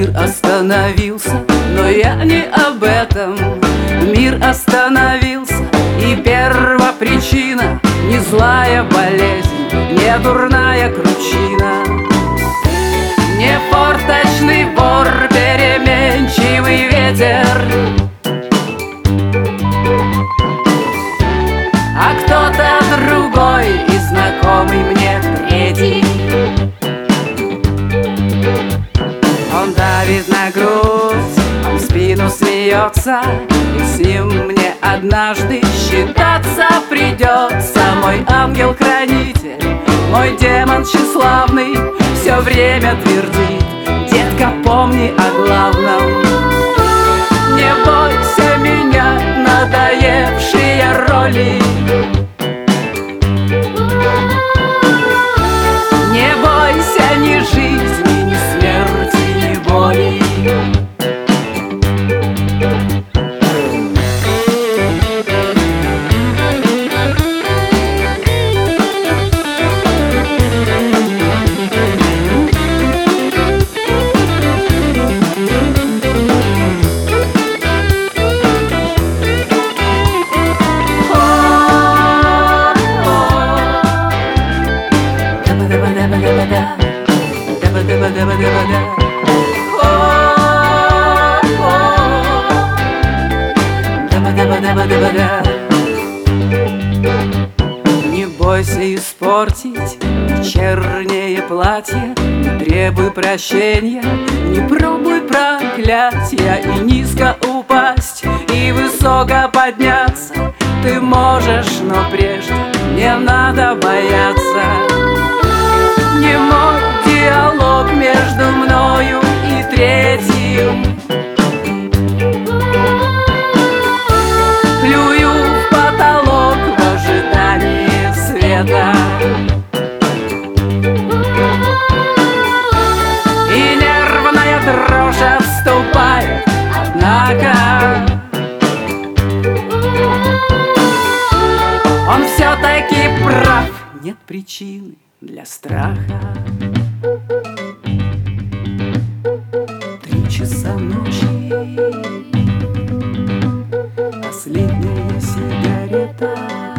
мир остановился Но я не об этом. Мир остановился И первопричина Не злая болезнь Не дурная кручина Он давит на грудь, в спину смеется И с ним мне однажды считаться придется. Мой ангел-хранитель, мой демон тщеславный Все время твердит, детка, помни о главном Daба-daба-daба-daба-да. О-о. Daба-daба-daба-daба-да. Не бойся испортить вечернее платье Не требуй прощения, не пробуй проклятия И низко упасть, и высоко подняться Ты можешь, но прежде не надо бояться Мой диалог между мною и третьим. Плюю в потолок в ожидании света. И нервная дрожь отступает, однако Он все-таки прав, нет причины для страха. Три часа ночи. Последняя сигарета